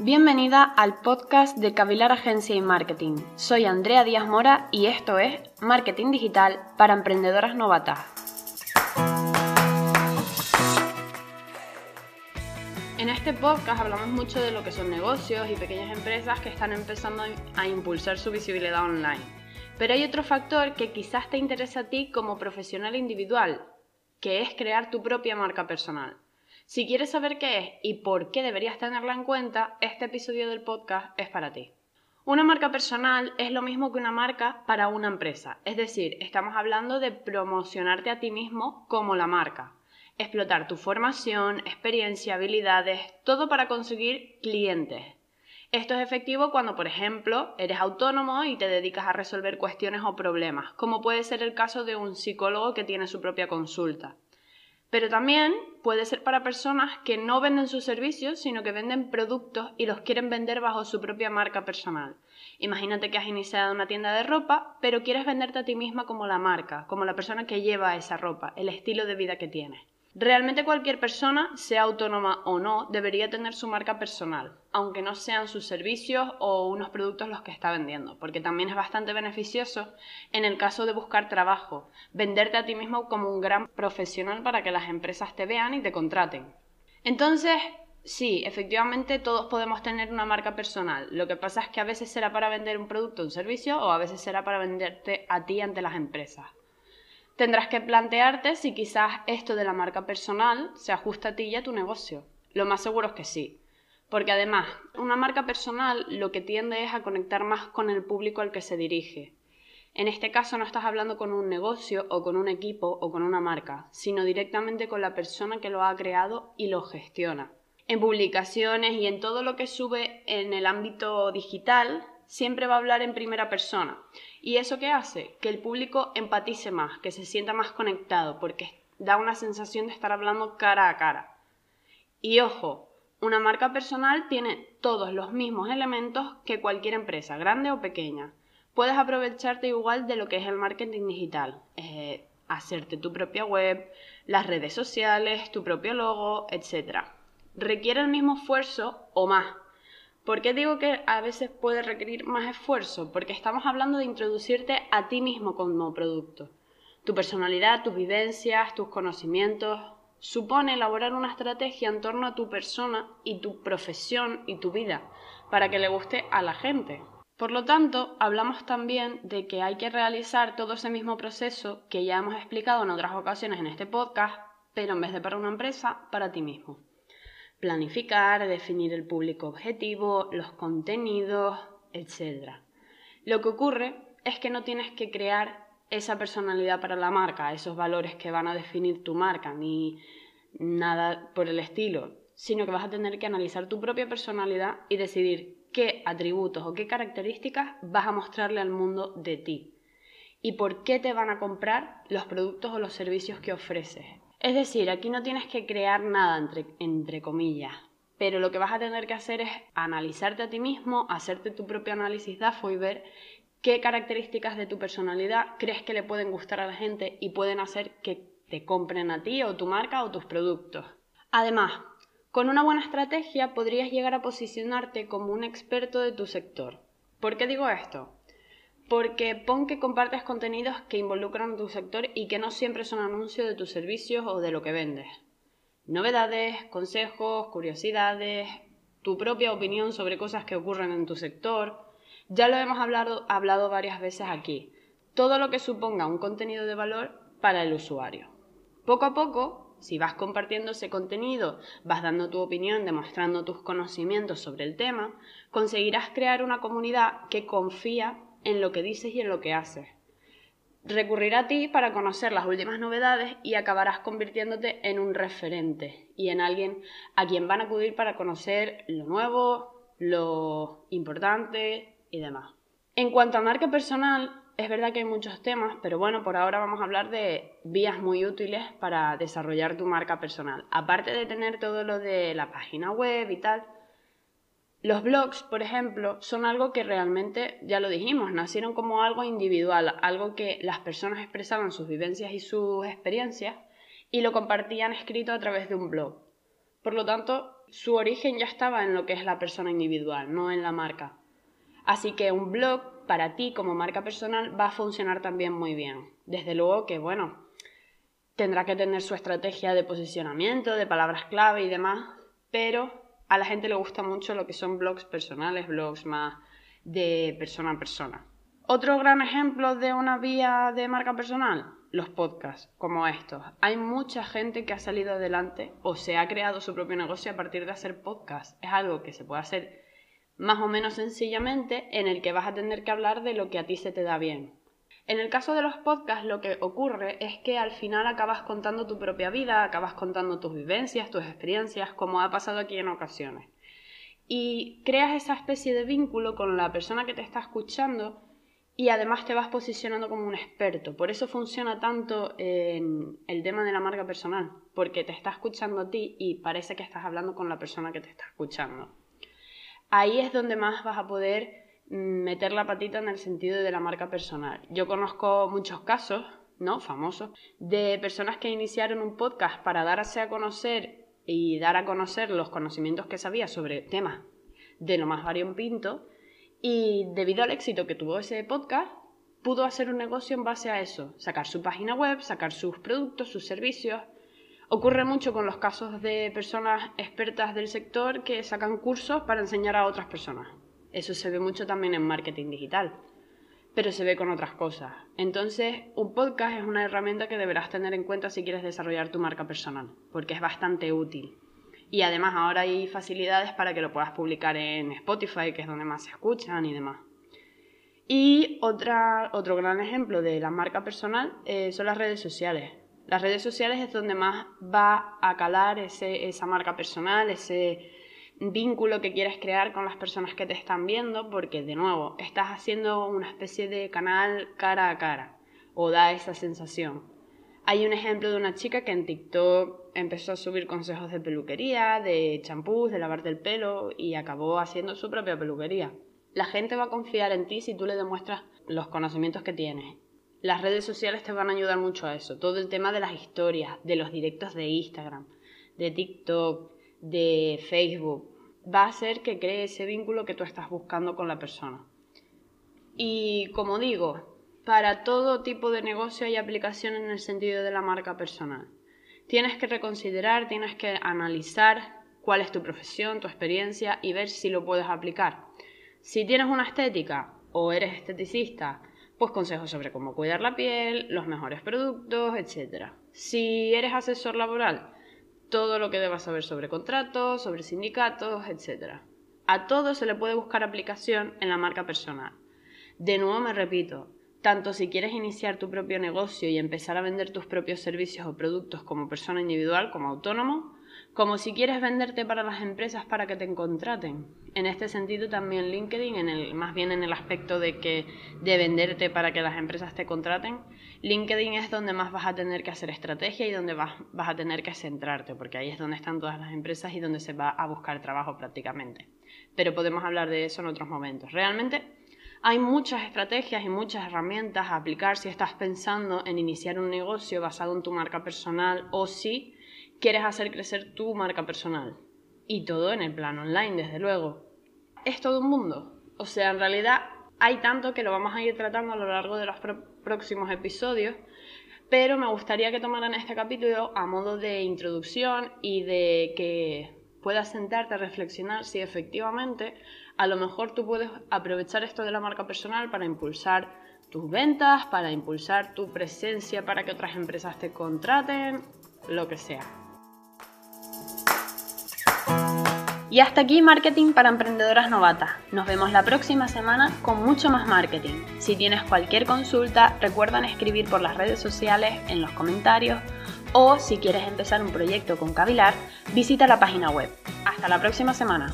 Bienvenida al podcast de Cavilar Agencia y Marketing. Soy Andrea Díaz Mora y esto es Marketing Digital para Emprendedoras Novatas. En este podcast hablamos mucho de lo que son negocios y pequeñas empresas que están empezando a impulsar su visibilidad online. Pero hay otro factor que quizás te interesa a ti como profesional individual, que es crear tu propia marca personal. Si quieres saber qué es y por qué deberías tenerla en cuenta, este episodio del podcast es para ti. Una marca personal es lo mismo que una marca para una empresa, es decir, estamos hablando de promocionarte a ti mismo como la marca, explotar tu formación, experiencia, habilidades, todo para conseguir clientes. Esto es efectivo cuando, por ejemplo, eres autónomo y te dedicas a resolver cuestiones o problemas, como puede ser el caso de un psicólogo que tiene su propia consulta. Pero también puede ser para personas que no venden sus servicios, sino que venden productos y los quieren vender bajo su propia marca personal. Imagínate que has iniciado una tienda de ropa, pero quieres venderte a ti misma como la marca, como la persona que lleva esa ropa, el estilo de vida que tienes. Realmente cualquier persona, sea autónoma o no, debería tener su marca personal, aunque no sean sus servicios o unos productos los que está vendiendo, porque también es bastante beneficioso en el caso de buscar trabajo, venderte a ti mismo como un gran profesional para que las empresas te vean y te contraten. Entonces, sí, efectivamente todos podemos tener una marca personal. Lo que pasa es que a veces será para vender un producto o un servicio o a veces será para venderte a ti ante las empresas tendrás que plantearte si quizás esto de la marca personal se ajusta a ti y a tu negocio. Lo más seguro es que sí. Porque además, una marca personal lo que tiende es a conectar más con el público al que se dirige. En este caso no estás hablando con un negocio o con un equipo o con una marca, sino directamente con la persona que lo ha creado y lo gestiona. En publicaciones y en todo lo que sube en el ámbito digital, siempre va a hablar en primera persona. ¿Y eso qué hace? Que el público empatice más, que se sienta más conectado, porque da una sensación de estar hablando cara a cara. Y ojo, una marca personal tiene todos los mismos elementos que cualquier empresa, grande o pequeña. Puedes aprovecharte igual de lo que es el marketing digital, eh, hacerte tu propia web, las redes sociales, tu propio logo, etc. Requiere el mismo esfuerzo o más, ¿Por qué digo que a veces puede requerir más esfuerzo? Porque estamos hablando de introducirte a ti mismo como producto. Tu personalidad, tus vivencias, tus conocimientos. Supone elaborar una estrategia en torno a tu persona y tu profesión y tu vida para que le guste a la gente. Por lo tanto, hablamos también de que hay que realizar todo ese mismo proceso que ya hemos explicado en otras ocasiones en este podcast, pero en vez de para una empresa, para ti mismo planificar, definir el público objetivo, los contenidos, etc. Lo que ocurre es que no tienes que crear esa personalidad para la marca, esos valores que van a definir tu marca, ni nada por el estilo, sino que vas a tener que analizar tu propia personalidad y decidir qué atributos o qué características vas a mostrarle al mundo de ti y por qué te van a comprar los productos o los servicios que ofreces. Es decir, aquí no tienes que crear nada entre, entre comillas, pero lo que vas a tener que hacer es analizarte a ti mismo, hacerte tu propio análisis DAFO y ver qué características de tu personalidad crees que le pueden gustar a la gente y pueden hacer que te compren a ti o tu marca o tus productos. Además, con una buena estrategia podrías llegar a posicionarte como un experto de tu sector. ¿Por qué digo esto? Porque pon que compartes contenidos que involucran tu sector y que no siempre son anuncios de tus servicios o de lo que vendes. Novedades, consejos, curiosidades, tu propia opinión sobre cosas que ocurren en tu sector. Ya lo hemos hablado varias veces aquí. Todo lo que suponga un contenido de valor para el usuario. Poco a poco, si vas compartiendo ese contenido, vas dando tu opinión, demostrando tus conocimientos sobre el tema, conseguirás crear una comunidad que confía en lo que dices y en lo que haces. Recurrirá a ti para conocer las últimas novedades y acabarás convirtiéndote en un referente y en alguien a quien van a acudir para conocer lo nuevo, lo importante y demás. En cuanto a marca personal, es verdad que hay muchos temas, pero bueno, por ahora vamos a hablar de vías muy útiles para desarrollar tu marca personal. Aparte de tener todo lo de la página web y tal, los blogs, por ejemplo, son algo que realmente, ya lo dijimos, nacieron como algo individual, algo que las personas expresaban sus vivencias y sus experiencias y lo compartían escrito a través de un blog. Por lo tanto, su origen ya estaba en lo que es la persona individual, no en la marca. Así que un blog para ti como marca personal va a funcionar también muy bien. Desde luego que, bueno, tendrá que tener su estrategia de posicionamiento, de palabras clave y demás, pero a la gente le gusta mucho lo que son blogs personales, blogs más de persona a persona. Otro gran ejemplo de una vía de marca personal, los podcasts como estos. Hay mucha gente que ha salido adelante o se ha creado su propio negocio a partir de hacer podcasts. Es algo que se puede hacer más o menos sencillamente en el que vas a tener que hablar de lo que a ti se te da bien. En el caso de los podcasts lo que ocurre es que al final acabas contando tu propia vida, acabas contando tus vivencias, tus experiencias, como ha pasado aquí en ocasiones. Y creas esa especie de vínculo con la persona que te está escuchando y además te vas posicionando como un experto. Por eso funciona tanto en el tema de la marca personal, porque te está escuchando a ti y parece que estás hablando con la persona que te está escuchando. Ahí es donde más vas a poder meter la patita en el sentido de la marca personal. Yo conozco muchos casos, ¿no? Famosos, de personas que iniciaron un podcast para darse a conocer y dar a conocer los conocimientos que sabía sobre temas de lo más variopinto y debido al éxito que tuvo ese podcast, pudo hacer un negocio en base a eso, sacar su página web, sacar sus productos, sus servicios. Ocurre mucho con los casos de personas expertas del sector que sacan cursos para enseñar a otras personas. Eso se ve mucho también en marketing digital, pero se ve con otras cosas. Entonces, un podcast es una herramienta que deberás tener en cuenta si quieres desarrollar tu marca personal, porque es bastante útil. Y además ahora hay facilidades para que lo puedas publicar en Spotify, que es donde más se escuchan y demás. Y otra, otro gran ejemplo de la marca personal eh, son las redes sociales. Las redes sociales es donde más va a calar ese, esa marca personal, ese vínculo que quieres crear con las personas que te están viendo, porque de nuevo, estás haciendo una especie de canal cara a cara, o da esa sensación. Hay un ejemplo de una chica que en TikTok empezó a subir consejos de peluquería, de champús, de lavarte el pelo y acabó haciendo su propia peluquería. La gente va a confiar en ti si tú le demuestras los conocimientos que tienes. Las redes sociales te van a ayudar mucho a eso. Todo el tema de las historias, de los directos de Instagram, de TikTok, de Facebook, va a hacer que cree ese vínculo que tú estás buscando con la persona. Y como digo, para todo tipo de negocio hay aplicación en el sentido de la marca personal tienes que reconsiderar, tienes que analizar cuál es tu profesión, tu experiencia y ver si lo puedes aplicar. Si tienes una estética o eres esteticista, pues consejos sobre cómo cuidar la piel, los mejores productos, etc. Si eres asesor laboral, todo lo que debas saber sobre contratos, sobre sindicatos, etc. A todo se le puede buscar aplicación en la marca personal. De nuevo me repito, tanto si quieres iniciar tu propio negocio y empezar a vender tus propios servicios o productos como persona individual, como autónomo, como si quieres venderte para las empresas para que te contraten. En este sentido también LinkedIn, en el, más bien en el aspecto de que de venderte para que las empresas te contraten, LinkedIn es donde más vas a tener que hacer estrategia y donde vas, vas a tener que centrarte, porque ahí es donde están todas las empresas y donde se va a buscar trabajo prácticamente. Pero podemos hablar de eso en otros momentos. Realmente hay muchas estrategias y muchas herramientas a aplicar si estás pensando en iniciar un negocio basado en tu marca personal o si quieres hacer crecer tu marca personal. Y todo en el plano online, desde luego. Es todo un mundo. O sea, en realidad hay tanto que lo vamos a ir tratando a lo largo de los próximos episodios, pero me gustaría que tomaran este capítulo a modo de introducción y de que puedas sentarte a reflexionar si efectivamente a lo mejor tú puedes aprovechar esto de la marca personal para impulsar tus ventas, para impulsar tu presencia para que otras empresas te contraten, lo que sea. Y hasta aquí Marketing para Emprendedoras Novatas. Nos vemos la próxima semana con mucho más marketing. Si tienes cualquier consulta, recuerda escribir por las redes sociales, en los comentarios o si quieres empezar un proyecto con Cavilar, visita la página web. Hasta la próxima semana.